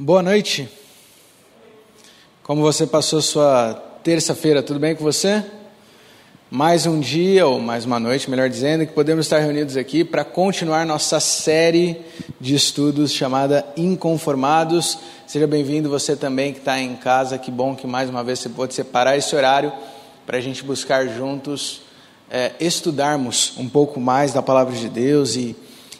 Boa noite. Como você passou sua terça-feira? Tudo bem com você? Mais um dia, ou mais uma noite, melhor dizendo, que podemos estar reunidos aqui para continuar nossa série de estudos chamada Inconformados. Seja bem-vindo você também que está em casa. Que bom que mais uma vez você pode separar esse horário para a gente buscar juntos é, estudarmos um pouco mais da palavra de Deus e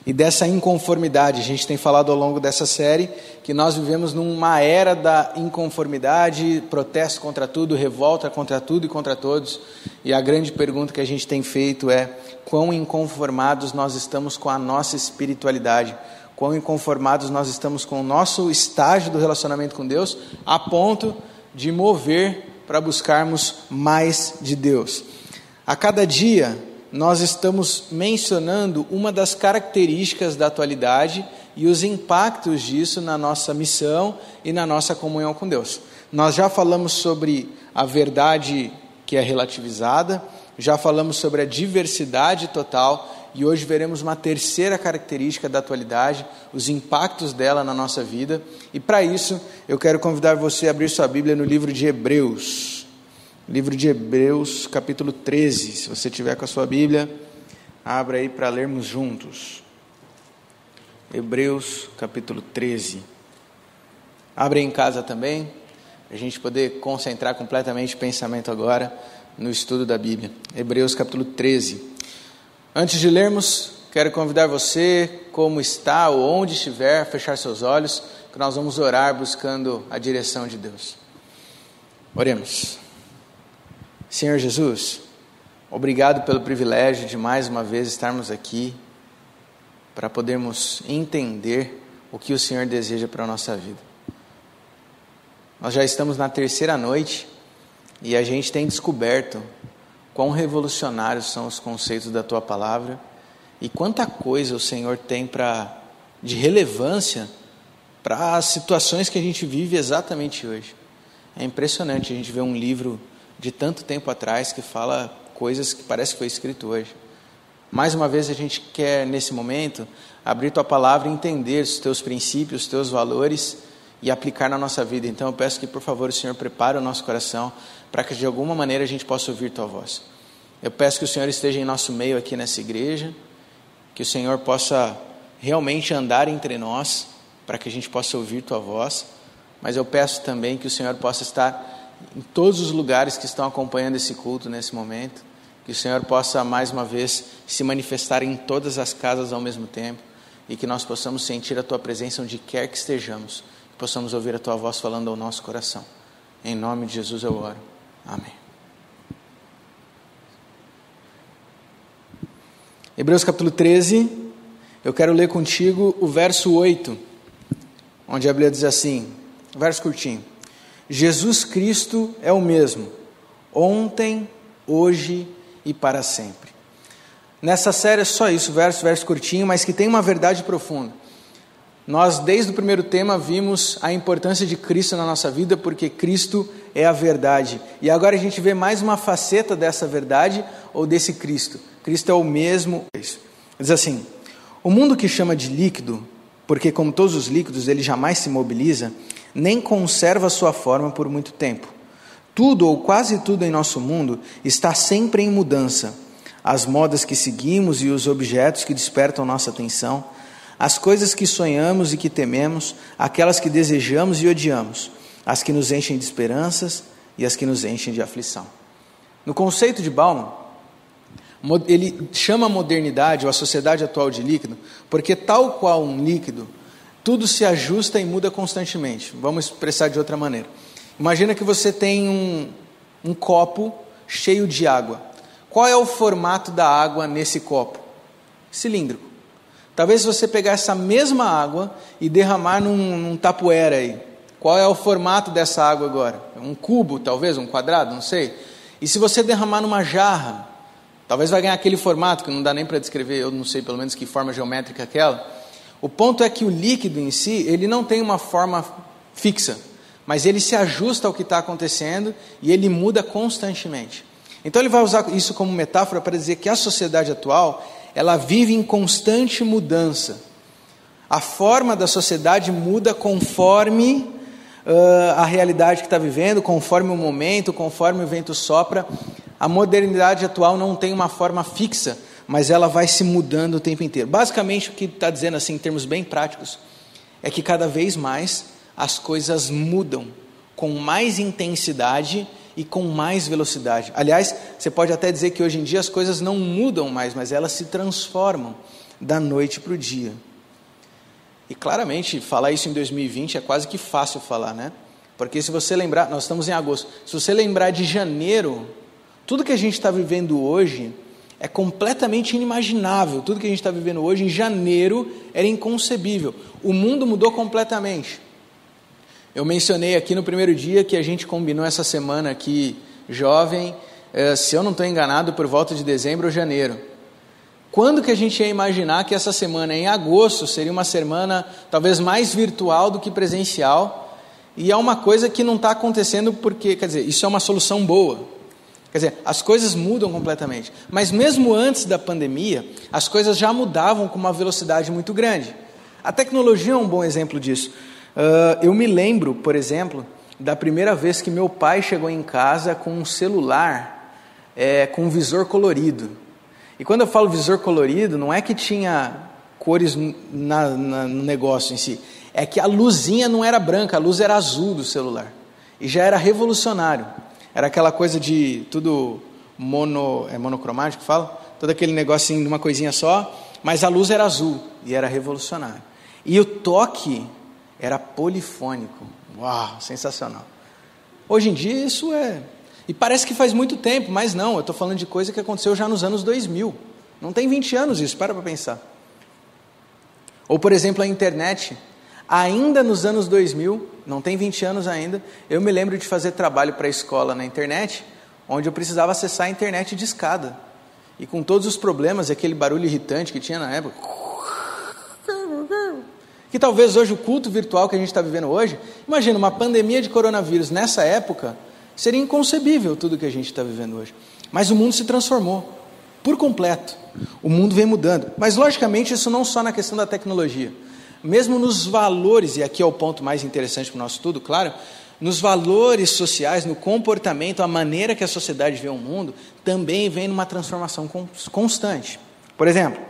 e dessa inconformidade. A gente tem falado ao longo dessa série que nós vivemos numa era da inconformidade, protesto contra tudo, revolta contra tudo e contra todos. E a grande pergunta que a gente tem feito é: quão inconformados nós estamos com a nossa espiritualidade? Quão inconformados nós estamos com o nosso estágio do relacionamento com Deus, a ponto de mover para buscarmos mais de Deus. A cada dia nós estamos mencionando uma das características da atualidade e os impactos disso na nossa missão e na nossa comunhão com Deus. Nós já falamos sobre a verdade que é relativizada, já falamos sobre a diversidade total e hoje veremos uma terceira característica da atualidade, os impactos dela na nossa vida. E para isso, eu quero convidar você a abrir sua Bíblia no livro de Hebreus. Livro de Hebreus, capítulo 13. Se você tiver com a sua Bíblia, abra aí para lermos juntos. Hebreus, capítulo 13. Abre em casa também, para a gente poder concentrar completamente o pensamento agora no estudo da Bíblia. Hebreus, capítulo 13. Antes de lermos, quero convidar você, como está ou onde estiver, a fechar seus olhos, que nós vamos orar buscando a direção de Deus. Oremos. Senhor Jesus, obrigado pelo privilégio de mais uma vez estarmos aqui para podermos entender o que o Senhor deseja para a nossa vida. Nós já estamos na terceira noite e a gente tem descoberto quão revolucionários são os conceitos da tua palavra e quanta coisa o Senhor tem para de relevância para as situações que a gente vive exatamente hoje. É impressionante a gente ver um livro de tanto tempo atrás que fala coisas que parece que foi escrito hoje. Mais uma vez a gente quer nesse momento abrir tua palavra e entender os teus princípios, os teus valores e aplicar na nossa vida. Então eu peço que por favor o Senhor prepare o nosso coração para que de alguma maneira a gente possa ouvir tua voz. Eu peço que o Senhor esteja em nosso meio aqui nessa igreja, que o Senhor possa realmente andar entre nós para que a gente possa ouvir tua voz, mas eu peço também que o Senhor possa estar em todos os lugares que estão acompanhando esse culto nesse momento. Que o Senhor possa mais uma vez se manifestar em todas as casas ao mesmo tempo e que nós possamos sentir a tua presença onde quer que estejamos, que possamos ouvir a tua voz falando ao nosso coração. Em nome de Jesus eu oro. Amém. Hebreus capítulo 13, eu quero ler contigo o verso 8, onde a Bíblia diz assim, verso curtinho. Jesus Cristo é o mesmo, ontem, hoje e para sempre. Nessa série é só isso, verso, verso curtinho, mas que tem uma verdade profunda. Nós, desde o primeiro tema, vimos a importância de Cristo na nossa vida, porque Cristo é a verdade. E agora a gente vê mais uma faceta dessa verdade ou desse Cristo. Cristo é o mesmo. Diz assim: o mundo que chama de líquido, porque como todos os líquidos ele jamais se mobiliza, nem conserva sua forma por muito tempo. Tudo ou quase tudo em nosso mundo está sempre em mudança. As modas que seguimos e os objetos que despertam nossa atenção, as coisas que sonhamos e que tememos, aquelas que desejamos e odiamos, as que nos enchem de esperanças e as que nos enchem de aflição. No conceito de Bauman, ele chama a modernidade ou a sociedade atual de líquido, porque tal qual um líquido, tudo se ajusta e muda constantemente. Vamos expressar de outra maneira. Imagina que você tem um, um copo cheio de água. Qual é o formato da água nesse copo? Cilíndrico. Talvez você pegar essa mesma água e derramar num, num tapoeira aí. Qual é o formato dessa água agora? Um cubo, talvez, um quadrado, não sei. E se você derramar numa jarra, talvez vai ganhar aquele formato que não dá nem para descrever, eu não sei pelo menos que forma geométrica é aquela. O ponto é que o líquido em si, ele não tem uma forma fixa, mas ele se ajusta ao que está acontecendo e ele muda constantemente. Então ele vai usar isso como metáfora para dizer que a sociedade atual, ela vive em constante mudança. A forma da sociedade muda conforme uh, a realidade que está vivendo, conforme o momento, conforme o vento sopra. A modernidade atual não tem uma forma fixa, mas ela vai se mudando o tempo inteiro. Basicamente, o que está dizendo, assim, em termos bem práticos, é que cada vez mais as coisas mudam com mais intensidade e com mais velocidade. Aliás, você pode até dizer que hoje em dia as coisas não mudam mais, mas elas se transformam da noite para o dia. E claramente, falar isso em 2020 é quase que fácil falar, né? Porque se você lembrar, nós estamos em agosto, se você lembrar de janeiro, tudo que a gente está vivendo hoje é completamente inimaginável. Tudo que a gente está vivendo hoje, em janeiro, era inconcebível. O mundo mudou completamente. Eu mencionei aqui no primeiro dia que a gente combinou essa semana aqui, jovem, eh, se eu não estou enganado, por volta de dezembro ou janeiro. Quando que a gente ia imaginar que essa semana, em agosto, seria uma semana talvez mais virtual do que presencial? E é uma coisa que não está acontecendo porque, quer dizer, isso é uma solução boa. Quer dizer, as coisas mudam completamente. Mas mesmo antes da pandemia, as coisas já mudavam com uma velocidade muito grande. A tecnologia é um bom exemplo disso. Uh, eu me lembro, por exemplo, da primeira vez que meu pai chegou em casa com um celular é, com um visor colorido. E quando eu falo visor colorido, não é que tinha cores na, na, no negócio em si, é que a luzinha não era branca, a luz era azul do celular. E já era revolucionário. Era aquela coisa de tudo mono, é monocromático, fala? Todo aquele negocinho de uma coisinha só, mas a luz era azul e era revolucionário. E o toque era polifônico. Uau, sensacional. Hoje em dia isso é e parece que faz muito tempo, mas não, eu estou falando de coisa que aconteceu já nos anos 2000. Não tem 20 anos isso, para para pensar. Ou, por exemplo, a internet. Ainda nos anos 2000, não tem 20 anos ainda, eu me lembro de fazer trabalho para a escola na internet, onde eu precisava acessar a internet de escada. E com todos os problemas, aquele barulho irritante que tinha na época. Que talvez hoje o culto virtual que a gente está vivendo hoje, imagina uma pandemia de coronavírus nessa época, Seria inconcebível tudo que a gente está vivendo hoje. Mas o mundo se transformou por completo. O mundo vem mudando. Mas, logicamente, isso não só na questão da tecnologia. Mesmo nos valores, e aqui é o ponto mais interessante para o nosso estudo, claro, nos valores sociais, no comportamento, a maneira que a sociedade vê o mundo, também vem numa transformação constante. Por exemplo,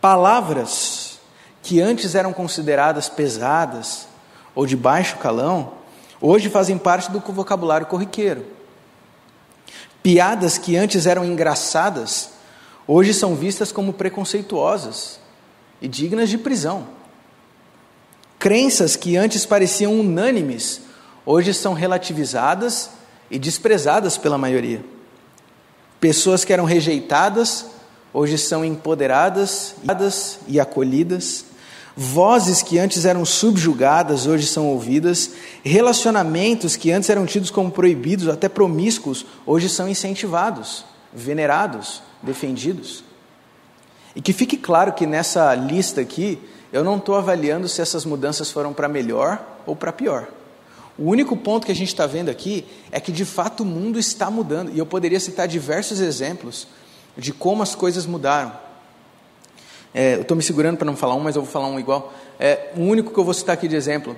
palavras que antes eram consideradas pesadas ou de baixo calão, hoje fazem parte do vocabulário corriqueiro. Piadas que antes eram engraçadas, hoje são vistas como preconceituosas e dignas de prisão. Crenças que antes pareciam unânimes, hoje são relativizadas e desprezadas pela maioria. Pessoas que eram rejeitadas, hoje são empoderadas e acolhidas. Vozes que antes eram subjugadas, hoje são ouvidas. Relacionamentos que antes eram tidos como proibidos, até promíscuos, hoje são incentivados, venerados, defendidos. E que fique claro que nessa lista aqui, eu não estou avaliando se essas mudanças foram para melhor ou para pior. O único ponto que a gente está vendo aqui é que de fato o mundo está mudando. E eu poderia citar diversos exemplos de como as coisas mudaram. É, eu estou me segurando para não falar um, mas eu vou falar um igual. É, o único que eu vou citar aqui de exemplo.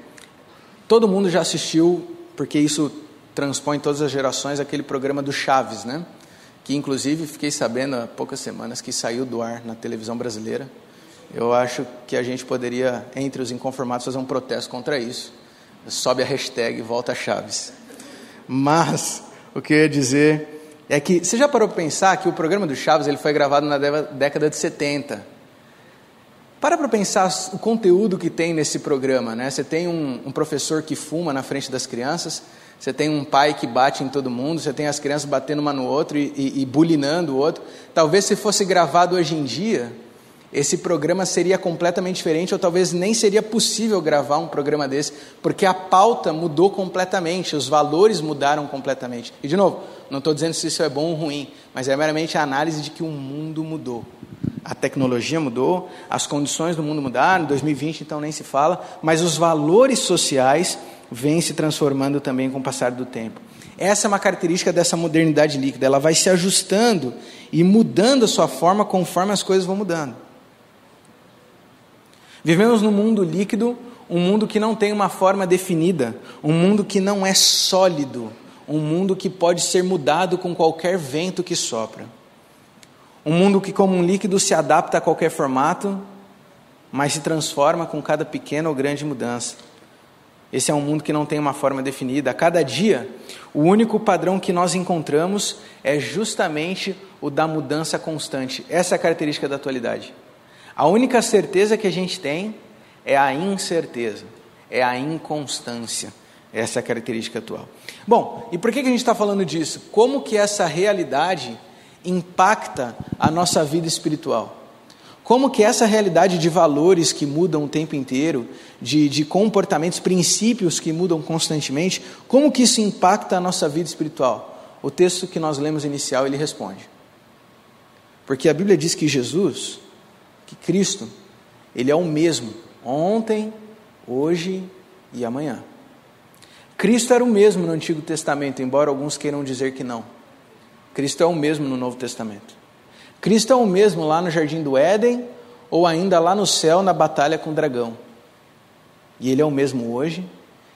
Todo mundo já assistiu, porque isso transpõe todas as gerações, aquele programa do Chaves, né? Que inclusive fiquei sabendo há poucas semanas que saiu do ar na televisão brasileira. Eu acho que a gente poderia, entre os inconformados, fazer um protesto contra isso. Sobe a hashtag Volta Chaves. Mas o que eu ia dizer é que você já parou para pensar que o programa do Chaves ele foi gravado na década de 70 para para pensar o conteúdo que tem nesse programa, né? Você tem um, um, professor que fuma na frente das crianças, você tem um pai que bate em todo mundo, você tem as crianças batendo uma no outro e, e, e bulinando o outro. Talvez se fosse gravado hoje em dia, esse programa seria completamente diferente, ou talvez nem seria possível gravar um programa desse, porque a pauta mudou completamente, os valores mudaram completamente. E de novo, não estou dizendo se isso é bom ou ruim, mas é meramente a análise de que o mundo mudou a tecnologia mudou, as condições do mundo mudaram, em 2020 então nem se fala, mas os valores sociais vêm se transformando também com o passar do tempo. Essa é uma característica dessa modernidade líquida, ela vai se ajustando e mudando a sua forma conforme as coisas vão mudando. Vivemos num mundo líquido, um mundo que não tem uma forma definida, um mundo que não é sólido, um mundo que pode ser mudado com qualquer vento que sopra. Um mundo que, como um líquido, se adapta a qualquer formato, mas se transforma com cada pequena ou grande mudança. Esse é um mundo que não tem uma forma definida. A cada dia, o único padrão que nós encontramos é justamente o da mudança constante. Essa é a característica da atualidade. A única certeza que a gente tem é a incerteza, é a inconstância. Essa é a característica atual. Bom, e por que a gente está falando disso? Como que essa realidade impacta a nossa vida espiritual? Como que essa realidade de valores que mudam o tempo inteiro, de, de comportamentos, princípios que mudam constantemente, como que isso impacta a nossa vida espiritual? O texto que nós lemos inicial, ele responde. Porque a Bíblia diz que Jesus, que Cristo, ele é o mesmo ontem, hoje e amanhã. Cristo era o mesmo no Antigo Testamento, embora alguns queiram dizer que não. Cristo é o mesmo no Novo Testamento. Cristo é o mesmo lá no jardim do Éden ou ainda lá no céu na batalha com o dragão. E ele é o mesmo hoje.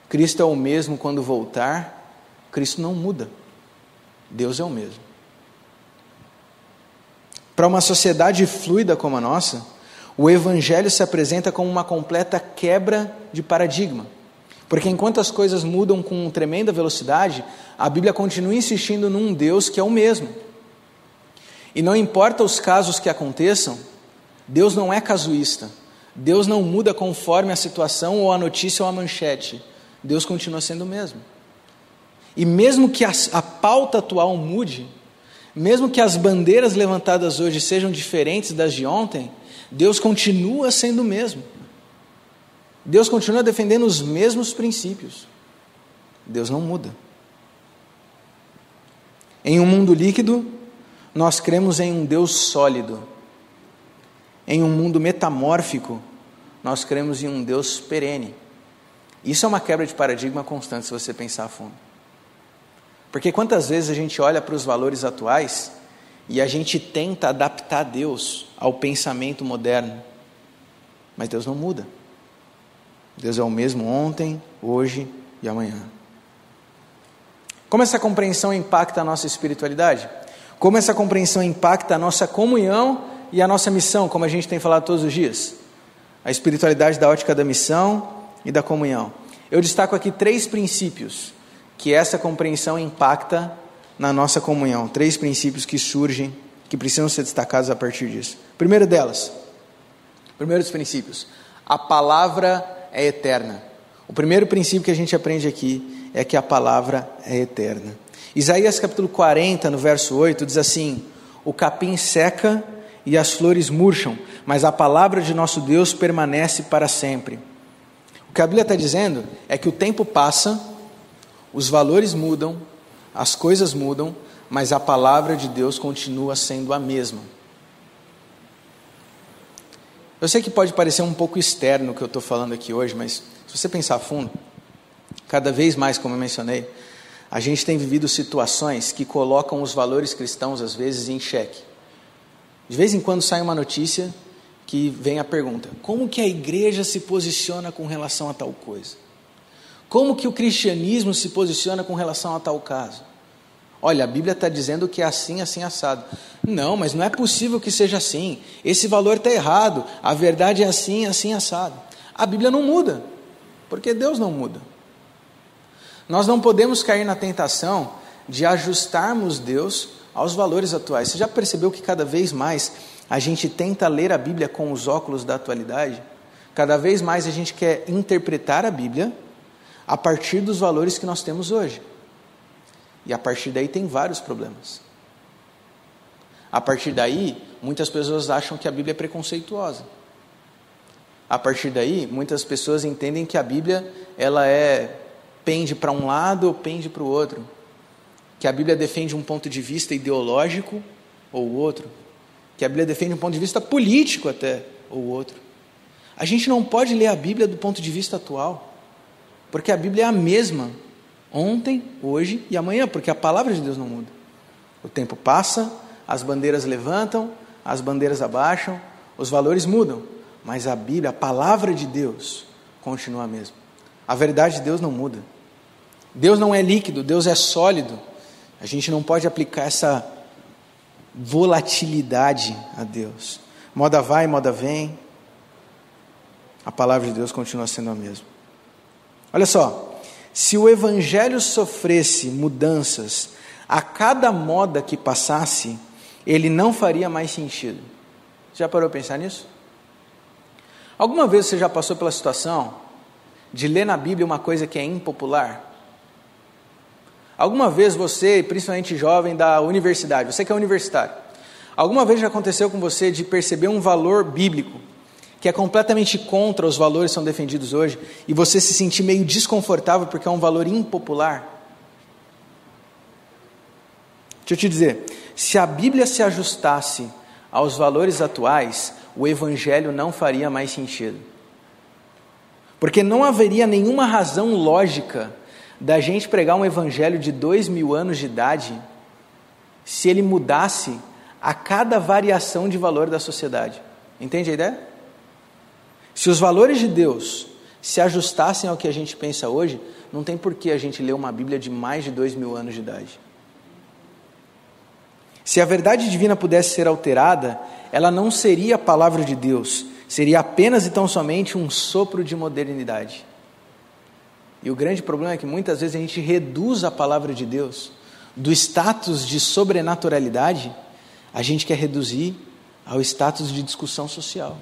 Cristo é o mesmo quando voltar. Cristo não muda. Deus é o mesmo. Para uma sociedade fluida como a nossa, o Evangelho se apresenta como uma completa quebra de paradigma. Porque enquanto as coisas mudam com tremenda velocidade, a Bíblia continua insistindo num Deus que é o mesmo. E não importa os casos que aconteçam, Deus não é casuísta. Deus não muda conforme a situação ou a notícia ou a manchete. Deus continua sendo o mesmo. E mesmo que a, a pauta atual mude, mesmo que as bandeiras levantadas hoje sejam diferentes das de ontem, Deus continua sendo o mesmo. Deus continua defendendo os mesmos princípios. Deus não muda. Em um mundo líquido, nós cremos em um Deus sólido. Em um mundo metamórfico, nós cremos em um Deus perene. Isso é uma quebra de paradigma constante, se você pensar a fundo. Porque quantas vezes a gente olha para os valores atuais e a gente tenta adaptar Deus ao pensamento moderno, mas Deus não muda. Deus é o mesmo ontem, hoje e amanhã. Como essa compreensão impacta a nossa espiritualidade? Como essa compreensão impacta a nossa comunhão e a nossa missão, como a gente tem falado todos os dias? A espiritualidade da ótica da missão e da comunhão. Eu destaco aqui três princípios que essa compreensão impacta na nossa comunhão. Três princípios que surgem, que precisam ser destacados a partir disso. Primeiro delas, primeiro dos princípios, a palavra é eterna. O primeiro princípio que a gente aprende aqui é que a palavra é eterna. Isaías capítulo 40, no verso 8, diz assim: O capim seca e as flores murcham, mas a palavra de nosso Deus permanece para sempre. O que a Bíblia está dizendo é que o tempo passa, os valores mudam, as coisas mudam, mas a palavra de Deus continua sendo a mesma. Eu sei que pode parecer um pouco externo o que eu estou falando aqui hoje, mas se você pensar a fundo, cada vez mais, como eu mencionei, a gente tem vivido situações que colocam os valores cristãos, às vezes, em xeque. De vez em quando sai uma notícia que vem a pergunta: como que a igreja se posiciona com relação a tal coisa? Como que o cristianismo se posiciona com relação a tal caso? Olha, a Bíblia está dizendo que é assim, assim, assado. Não, mas não é possível que seja assim. Esse valor está errado. A verdade é assim, assim, assado. A Bíblia não muda, porque Deus não muda. Nós não podemos cair na tentação de ajustarmos Deus aos valores atuais. Você já percebeu que cada vez mais a gente tenta ler a Bíblia com os óculos da atualidade? Cada vez mais a gente quer interpretar a Bíblia a partir dos valores que nós temos hoje. E a partir daí tem vários problemas. A partir daí, muitas pessoas acham que a Bíblia é preconceituosa. A partir daí, muitas pessoas entendem que a Bíblia ela é pende para um lado ou pende para o outro. Que a Bíblia defende um ponto de vista ideológico ou outro. Que a Bíblia defende um ponto de vista político até ou outro. A gente não pode ler a Bíblia do ponto de vista atual, porque a Bíblia é a mesma Ontem, hoje e amanhã, porque a palavra de Deus não muda. O tempo passa, as bandeiras levantam, as bandeiras abaixam, os valores mudam, mas a Bíblia, a palavra de Deus, continua a mesma. A verdade de Deus não muda. Deus não é líquido, Deus é sólido. A gente não pode aplicar essa volatilidade a Deus. Moda vai, moda vem. A palavra de Deus continua sendo a mesma. Olha só, se o evangelho sofresse mudanças a cada moda que passasse, ele não faria mais sentido. Já parou a pensar nisso? Alguma vez você já passou pela situação de ler na Bíblia uma coisa que é impopular? Alguma vez você, principalmente jovem da universidade, você que é universitário, alguma vez já aconteceu com você de perceber um valor bíblico que é completamente contra os valores que são defendidos hoje e você se sentir meio desconfortável porque é um valor impopular? Deixa eu te dizer, se a Bíblia se ajustasse aos valores atuais, o Evangelho não faria mais sentido. Porque não haveria nenhuma razão lógica da gente pregar um evangelho de dois mil anos de idade se ele mudasse a cada variação de valor da sociedade. Entende a ideia? Se os valores de Deus se ajustassem ao que a gente pensa hoje, não tem por que a gente ler uma Bíblia de mais de dois mil anos de idade. Se a verdade divina pudesse ser alterada, ela não seria a palavra de Deus, seria apenas e tão somente um sopro de modernidade. E o grande problema é que muitas vezes a gente reduz a palavra de Deus do status de sobrenaturalidade, a gente quer reduzir ao status de discussão social.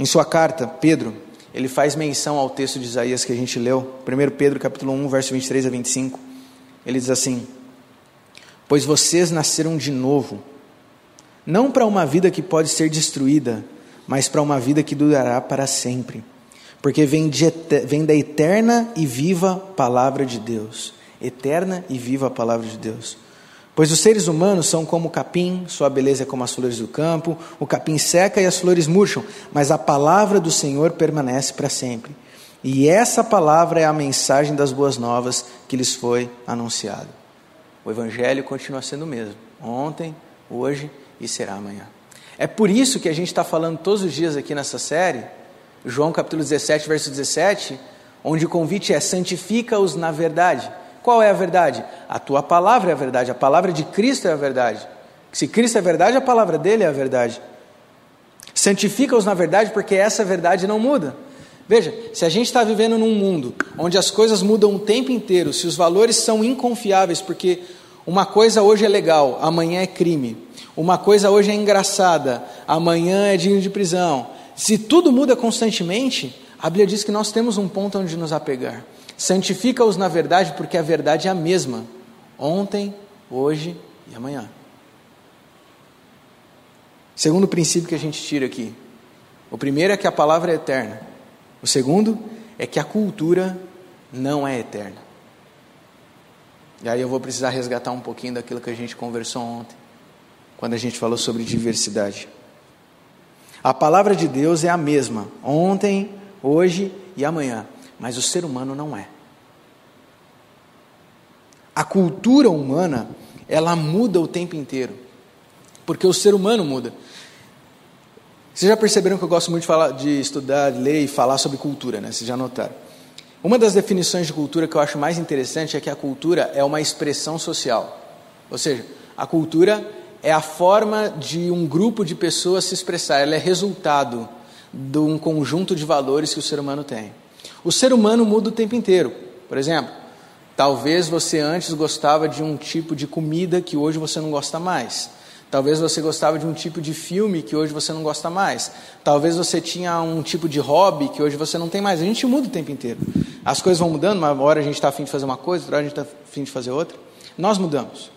Em sua carta, Pedro, ele faz menção ao texto de Isaías que a gente leu, 1 Pedro capítulo 1, verso 23 a 25. Ele diz assim: Pois vocês nasceram de novo, não para uma vida que pode ser destruída, mas para uma vida que durará para sempre. Porque vem, de, vem da eterna e viva palavra de Deus. Eterna e viva palavra de Deus. Pois os seres humanos são como o capim, sua beleza é como as flores do campo, o capim seca e as flores murcham, mas a palavra do Senhor permanece para sempre. E essa palavra é a mensagem das boas novas que lhes foi anunciada. O Evangelho continua sendo o mesmo, ontem, hoje e será amanhã. É por isso que a gente está falando todos os dias aqui nessa série, João capítulo 17, verso 17, onde o convite é: santifica-os na verdade. Qual é a verdade? A tua palavra é a verdade, a palavra de Cristo é a verdade. Se Cristo é a verdade, a palavra dele é a verdade. Santifica-os na verdade, porque essa verdade não muda. Veja, se a gente está vivendo num mundo onde as coisas mudam o tempo inteiro, se os valores são inconfiáveis, porque uma coisa hoje é legal, amanhã é crime. Uma coisa hoje é engraçada, amanhã é digno de prisão. Se tudo muda constantemente, a Bíblia diz que nós temos um ponto onde nos apegar. Santifica-os na verdade, porque a verdade é a mesma, ontem, hoje e amanhã. Segundo princípio que a gente tira aqui: o primeiro é que a palavra é eterna, o segundo é que a cultura não é eterna. E aí eu vou precisar resgatar um pouquinho daquilo que a gente conversou ontem, quando a gente falou sobre diversidade. A palavra de Deus é a mesma, ontem, hoje e amanhã, mas o ser humano não é. A cultura humana, ela muda o tempo inteiro, porque o ser humano muda. Vocês já perceberam que eu gosto muito de, falar, de estudar, ler e falar sobre cultura, né? Vocês já notaram. Uma das definições de cultura que eu acho mais interessante é que a cultura é uma expressão social. Ou seja, a cultura é a forma de um grupo de pessoas se expressar, ela é resultado de um conjunto de valores que o ser humano tem. O ser humano muda o tempo inteiro. Por exemplo, talvez você antes gostava de um tipo de comida que hoje você não gosta mais. Talvez você gostava de um tipo de filme que hoje você não gosta mais. Talvez você tinha um tipo de hobby que hoje você não tem mais. A gente muda o tempo inteiro. As coisas vão mudando, uma hora a gente está afim de fazer uma coisa, outra hora a gente está afim de fazer outra. Nós mudamos.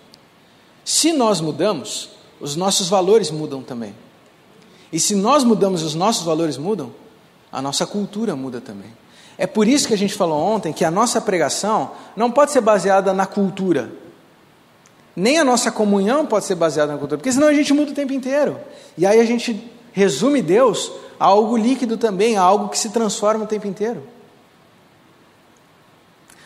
Se nós mudamos, os nossos valores mudam também. E se nós mudamos e os nossos valores mudam, a nossa cultura muda também. É por isso que a gente falou ontem que a nossa pregação não pode ser baseada na cultura, nem a nossa comunhão pode ser baseada na cultura, porque senão a gente muda o tempo inteiro. E aí a gente resume Deus a algo líquido também, a algo que se transforma o tempo inteiro.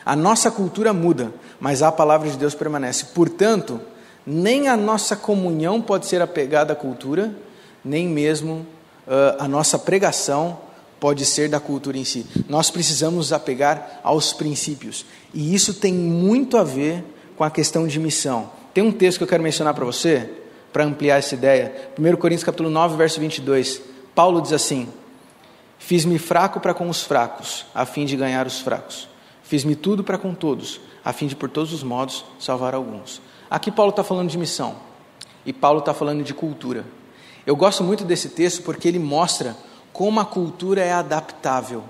A nossa cultura muda, mas a palavra de Deus permanece. Portanto, nem a nossa comunhão pode ser apegada à cultura, nem mesmo uh, a nossa pregação pode ser da cultura em si. Nós precisamos nos apegar aos princípios. E isso tem muito a ver com a questão de missão. Tem um texto que eu quero mencionar para você, para ampliar essa ideia. 1 Coríntios capítulo 9, verso 22. Paulo diz assim: Fiz-me fraco para com os fracos, a fim de ganhar os fracos. Fiz-me tudo para com todos, a fim de por todos os modos salvar alguns. Aqui Paulo está falando de missão. E Paulo está falando de cultura. Eu gosto muito desse texto porque ele mostra como a cultura é adaptável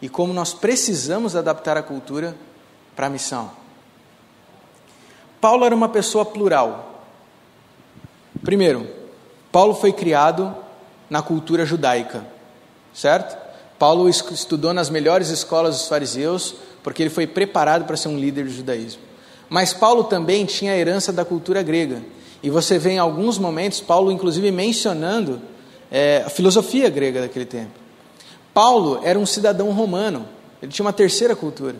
e como nós precisamos adaptar a cultura para a missão. Paulo era uma pessoa plural. Primeiro, Paulo foi criado na cultura judaica, certo? Paulo estudou nas melhores escolas dos fariseus, porque ele foi preparado para ser um líder do judaísmo. Mas Paulo também tinha a herança da cultura grega. E você vê em alguns momentos Paulo, inclusive, mencionando é, a filosofia grega daquele tempo. Paulo era um cidadão romano, ele tinha uma terceira cultura.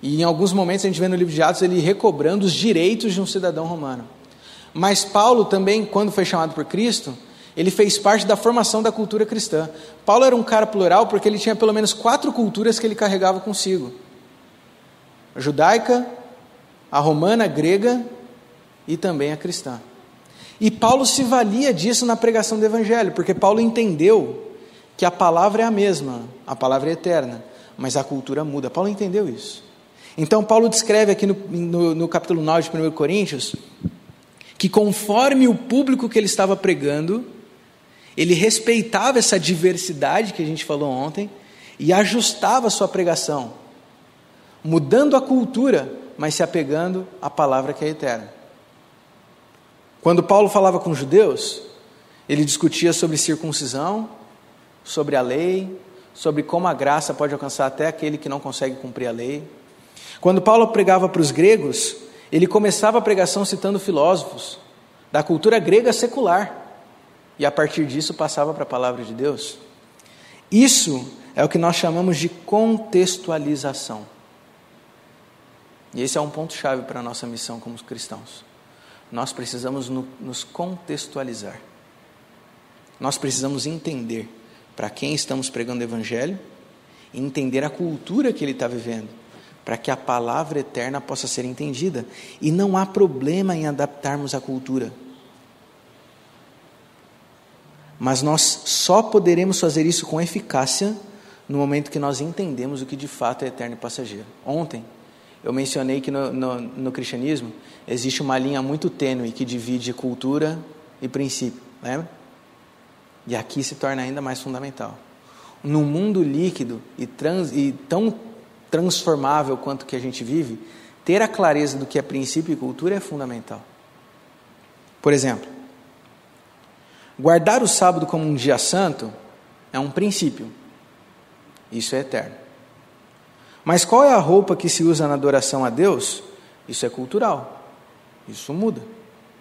E em alguns momentos a gente vê no livro de Atos ele recobrando os direitos de um cidadão romano. Mas Paulo também, quando foi chamado por Cristo, ele fez parte da formação da cultura cristã. Paulo era um cara plural porque ele tinha pelo menos quatro culturas que ele carregava consigo: a judaica, a romana, a grega e também a cristã. E Paulo se valia disso na pregação do Evangelho, porque Paulo entendeu que a palavra é a mesma, a palavra é eterna, mas a cultura muda. Paulo entendeu isso. Então, Paulo descreve aqui no, no, no capítulo 9 de 1 Coríntios que, conforme o público que ele estava pregando, ele respeitava essa diversidade que a gente falou ontem e ajustava a sua pregação, mudando a cultura, mas se apegando à palavra que é eterna. Quando Paulo falava com os judeus, ele discutia sobre circuncisão, sobre a lei, sobre como a graça pode alcançar até aquele que não consegue cumprir a lei. Quando Paulo pregava para os gregos, ele começava a pregação citando filósofos da cultura grega secular, e a partir disso passava para a palavra de Deus. Isso é o que nós chamamos de contextualização. E esse é um ponto-chave para a nossa missão como cristãos nós precisamos no, nos contextualizar. Nós precisamos entender para quem estamos pregando o Evangelho e entender a cultura que ele está vivendo, para que a palavra eterna possa ser entendida. E não há problema em adaptarmos a cultura. Mas nós só poderemos fazer isso com eficácia no momento que nós entendemos o que de fato é eterno e passageiro. Ontem, eu mencionei que no, no, no cristianismo existe uma linha muito tênue que divide cultura e princípio, lembra? E aqui se torna ainda mais fundamental. No mundo líquido e, trans, e tão transformável quanto que a gente vive, ter a clareza do que é princípio e cultura é fundamental. Por exemplo, guardar o sábado como um dia santo é um princípio. Isso é eterno. Mas qual é a roupa que se usa na adoração a Deus? Isso é cultural. Isso muda.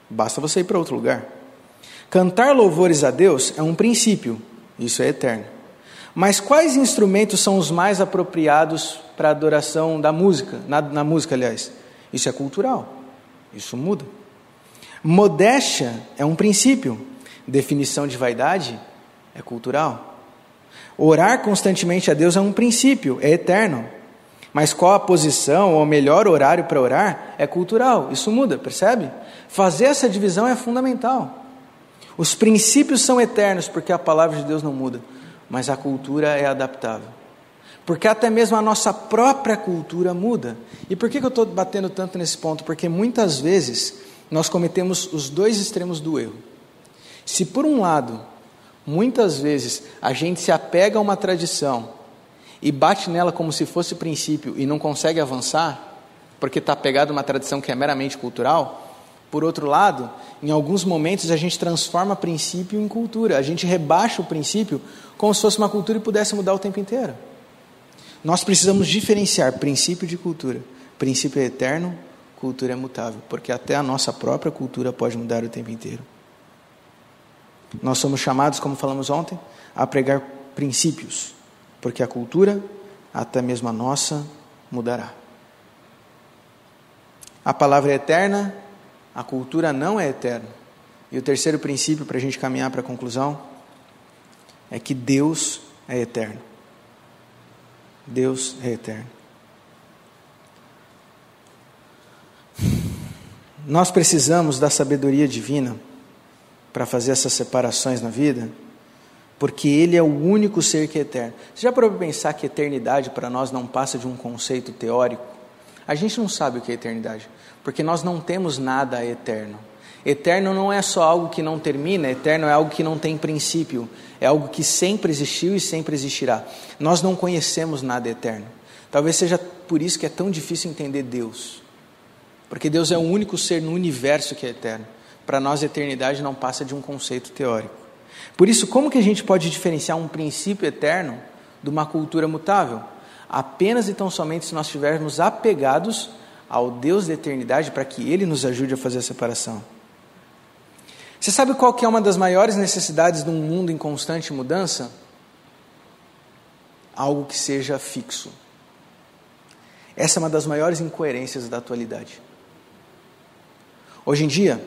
Basta você ir para outro lugar. Cantar louvores a Deus é um princípio. Isso é eterno. Mas quais instrumentos são os mais apropriados para a adoração da música? Na, na música, aliás. Isso é cultural. Isso muda. Modéstia é um princípio. Definição de vaidade é cultural. Orar constantemente a Deus é um princípio, é eterno. Mas qual a posição ou o melhor horário para orar é cultural. Isso muda, percebe? Fazer essa divisão é fundamental. Os princípios são eternos porque a palavra de Deus não muda, mas a cultura é adaptável. Porque até mesmo a nossa própria cultura muda. E por que eu estou batendo tanto nesse ponto? Porque muitas vezes nós cometemos os dois extremos do erro. Se por um lado, muitas vezes a gente se apega a uma tradição e bate nela como se fosse princípio e não consegue avançar, porque está pegado uma tradição que é meramente cultural, por outro lado, em alguns momentos a gente transforma princípio em cultura, a gente rebaixa o princípio como se fosse uma cultura e pudesse mudar o tempo inteiro. Nós precisamos diferenciar princípio de cultura. Princípio é eterno, cultura é mutável, porque até a nossa própria cultura pode mudar o tempo inteiro. Nós somos chamados, como falamos ontem, a pregar princípios porque a cultura, até mesmo a nossa, mudará. A palavra é eterna, a cultura não é eterna. E o terceiro princípio, para a gente caminhar para a conclusão, é que Deus é eterno. Deus é eterno. Nós precisamos da sabedoria divina para fazer essas separações na vida, porque Ele é o único ser que é eterno. Você já parou para pensar que eternidade para nós não passa de um conceito teórico? A gente não sabe o que é eternidade, porque nós não temos nada eterno. Eterno não é só algo que não termina, eterno é algo que não tem princípio, é algo que sempre existiu e sempre existirá. Nós não conhecemos nada eterno. Talvez seja por isso que é tão difícil entender Deus, porque Deus é o único ser no universo que é eterno. Para nós, eternidade não passa de um conceito teórico. Por isso, como que a gente pode diferenciar um princípio eterno de uma cultura mutável? apenas e tão somente se nós estivermos apegados ao Deus da eternidade para que Ele nos ajude a fazer a separação. Você sabe qual que é uma das maiores necessidades de um mundo em constante mudança? Algo que seja fixo. Essa é uma das maiores incoerências da atualidade. Hoje em dia,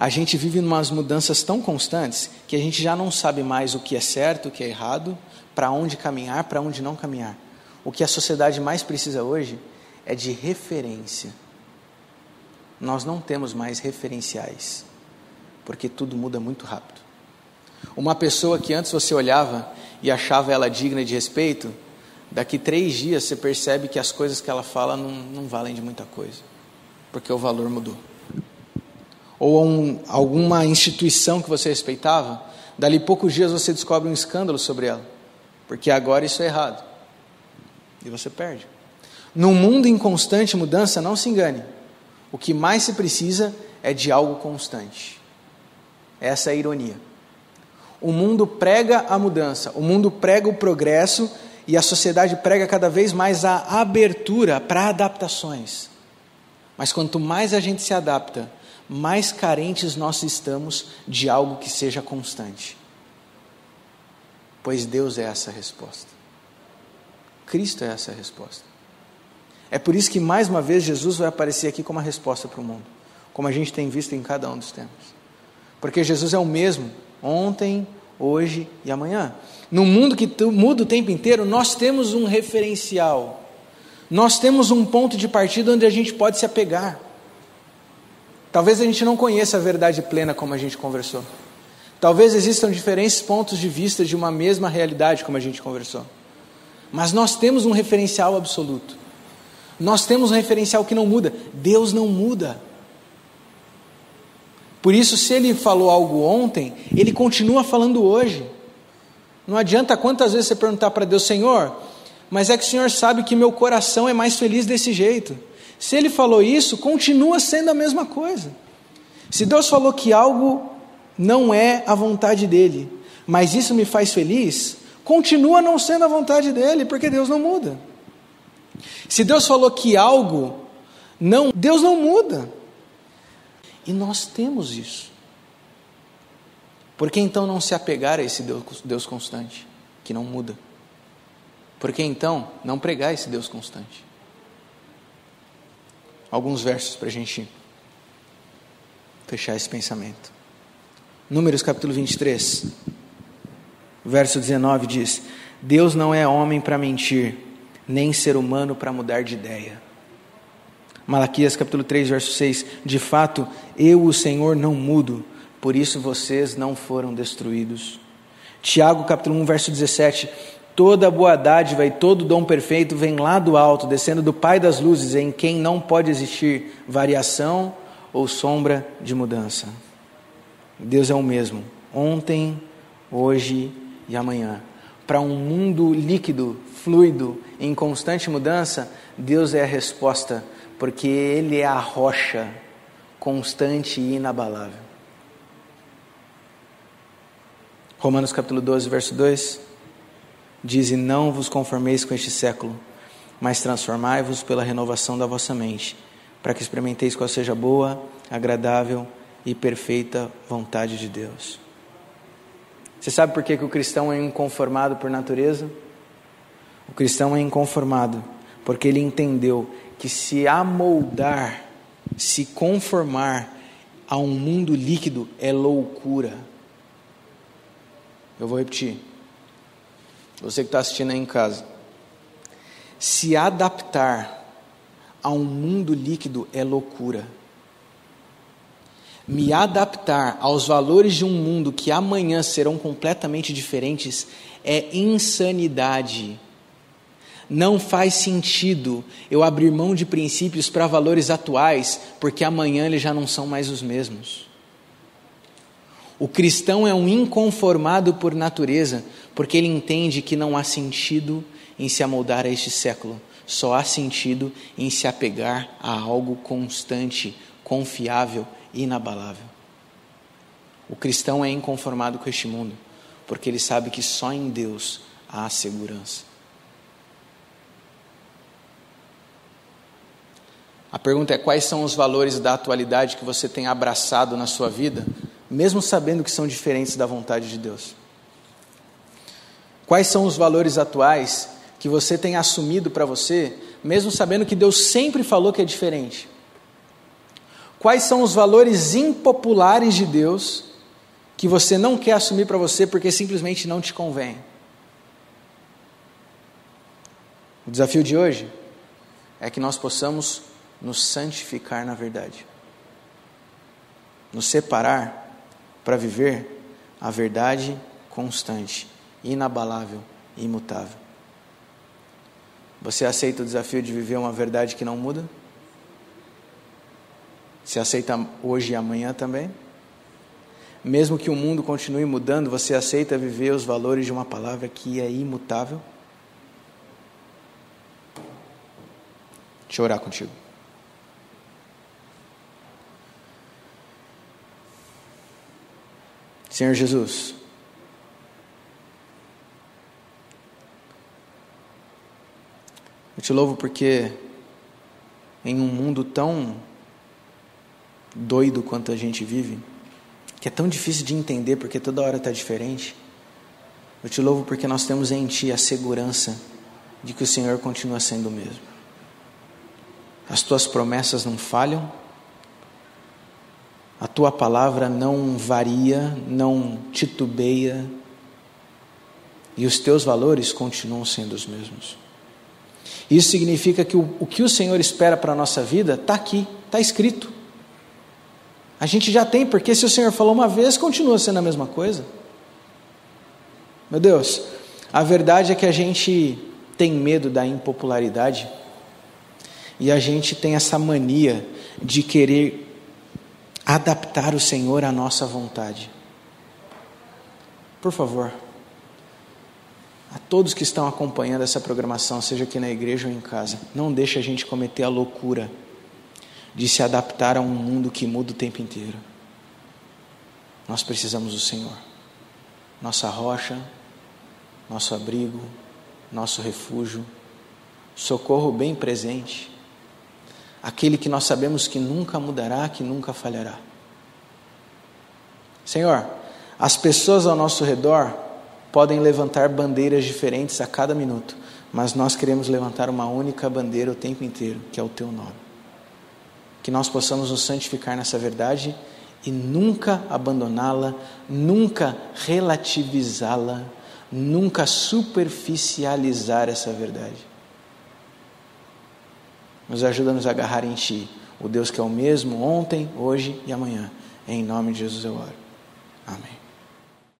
a gente vive umas mudanças tão constantes que a gente já não sabe mais o que é certo, o que é errado, para onde caminhar, para onde não caminhar. O que a sociedade mais precisa hoje é de referência. Nós não temos mais referenciais, porque tudo muda muito rápido. Uma pessoa que antes você olhava e achava ela digna de respeito, daqui três dias você percebe que as coisas que ela fala não, não valem de muita coisa, porque o valor mudou. Ou um, alguma instituição que você respeitava, dali poucos dias você descobre um escândalo sobre ela porque agora isso é errado. E você perde. Num mundo em constante mudança, não se engane. O que mais se precisa é de algo constante. Essa é a ironia. O mundo prega a mudança, o mundo prega o progresso e a sociedade prega cada vez mais a abertura para adaptações. Mas quanto mais a gente se adapta, mais carentes nós estamos de algo que seja constante pois Deus é essa resposta. Cristo é essa resposta. É por isso que mais uma vez Jesus vai aparecer aqui como a resposta para o mundo, como a gente tem visto em cada um dos tempos. Porque Jesus é o mesmo ontem, hoje e amanhã. No mundo que muda o tempo inteiro, nós temos um referencial. Nós temos um ponto de partida onde a gente pode se apegar. Talvez a gente não conheça a verdade plena como a gente conversou. Talvez existam diferentes pontos de vista de uma mesma realidade, como a gente conversou. Mas nós temos um referencial absoluto. Nós temos um referencial que não muda. Deus não muda. Por isso, se ele falou algo ontem, ele continua falando hoje. Não adianta quantas vezes você perguntar para Deus, Senhor, mas é que o Senhor sabe que meu coração é mais feliz desse jeito. Se ele falou isso, continua sendo a mesma coisa. Se Deus falou que algo não é a vontade dele, mas isso me faz feliz, continua não sendo a vontade dele, porque Deus não muda. Se Deus falou que algo não, Deus não muda. E nós temos isso. Por que então não se apegar a esse Deus, Deus constante, que não muda? Por que então não pregar esse Deus constante? Alguns versos para a gente fechar esse pensamento. Números capítulo 23, verso 19 diz: Deus não é homem para mentir, nem ser humano para mudar de ideia. Malaquias capítulo 3, verso 6: De fato, eu, o Senhor, não mudo, por isso vocês não foram destruídos. Tiago capítulo 1, verso 17: Toda boa dádiva e todo dom perfeito vem lá do alto, descendo do Pai das luzes, em quem não pode existir variação ou sombra de mudança. Deus é o mesmo, ontem, hoje e amanhã. Para um mundo líquido, fluido, em constante mudança, Deus é a resposta, porque Ele é a rocha constante e inabalável. Romanos capítulo 12, verso 2 diz: E não vos conformeis com este século, mas transformai-vos pela renovação da vossa mente, para que experimenteis qual seja boa, agradável e perfeita vontade de Deus. Você sabe por que, que o cristão é inconformado por natureza? O cristão é inconformado porque ele entendeu que se amoldar, se conformar a um mundo líquido é loucura. Eu vou repetir. Você que está assistindo aí em casa. Se adaptar a um mundo líquido é loucura. Me adaptar aos valores de um mundo que amanhã serão completamente diferentes é insanidade. Não faz sentido eu abrir mão de princípios para valores atuais, porque amanhã eles já não são mais os mesmos. O cristão é um inconformado por natureza, porque ele entende que não há sentido em se amoldar a este século, só há sentido em se apegar a algo constante, confiável e inabalável. O cristão é inconformado com este mundo, porque ele sabe que só em Deus há segurança. A pergunta é: quais são os valores da atualidade que você tem abraçado na sua vida, mesmo sabendo que são diferentes da vontade de Deus? Quais são os valores atuais que você tem assumido para você, mesmo sabendo que Deus sempre falou que é diferente? Quais são os valores impopulares de Deus que você não quer assumir para você porque simplesmente não te convém? O desafio de hoje é que nós possamos nos santificar na verdade, nos separar para viver a verdade constante, inabalável e imutável. Você aceita o desafio de viver uma verdade que não muda? Você aceita hoje e amanhã também? Mesmo que o mundo continue mudando, você aceita viver os valores de uma palavra que é imutável? Deixa eu orar contigo. Senhor Jesus, eu te louvo porque em um mundo tão doido quanto a gente vive, que é tão difícil de entender porque toda hora está diferente, eu te louvo porque nós temos em Ti a segurança de que o Senhor continua sendo o mesmo. As Tuas promessas não falham, a tua palavra não varia, não titubeia, e os teus valores continuam sendo os mesmos. Isso significa que o, o que o Senhor espera para a nossa vida está aqui, está escrito. A gente já tem, porque se o Senhor falou uma vez, continua sendo a mesma coisa. Meu Deus, a verdade é que a gente tem medo da impopularidade e a gente tem essa mania de querer adaptar o Senhor à nossa vontade. Por favor, a todos que estão acompanhando essa programação, seja aqui na igreja ou em casa, não deixe a gente cometer a loucura de se adaptar a um mundo que muda o tempo inteiro. Nós precisamos do Senhor, nossa rocha, nosso abrigo, nosso refúgio, socorro bem presente aquele que nós sabemos que nunca mudará, que nunca falhará. Senhor, as pessoas ao nosso redor podem levantar bandeiras diferentes a cada minuto, mas nós queremos levantar uma única bandeira o tempo inteiro, que é o Teu nome. Que nós possamos nos santificar nessa verdade e nunca abandoná-la, nunca relativizá-la, nunca superficializar essa verdade. Nos ajuda a nos agarrar em Ti, o Deus que é o mesmo ontem, hoje e amanhã. Em nome de Jesus eu oro. Amém.